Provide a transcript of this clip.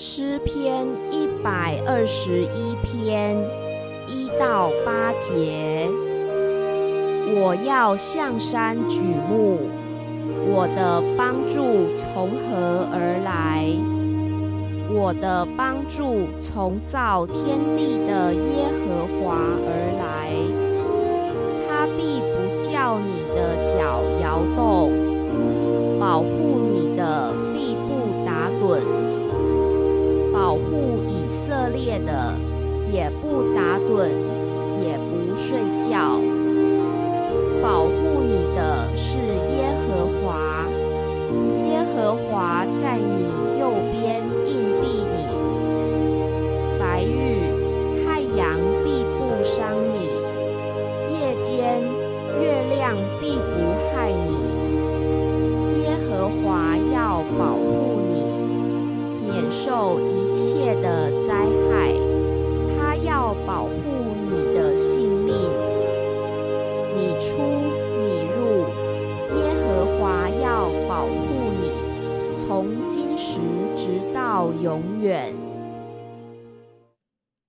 诗篇一百二十一篇一到八节，我要向山举目，我的帮助从何而来？我的帮助从造天地的耶和华而来，他必不叫你的脚摇动，保护以色列的，也不打盹，也不睡觉。保护你的是耶和华，耶和华在你右边硬币你。白日太阳必不伤你，夜间月亮必不害你。耶和华要保护你，免受一。切的灾，保护你的性命。你出你入，耶和华要保护你，从今时直到永远。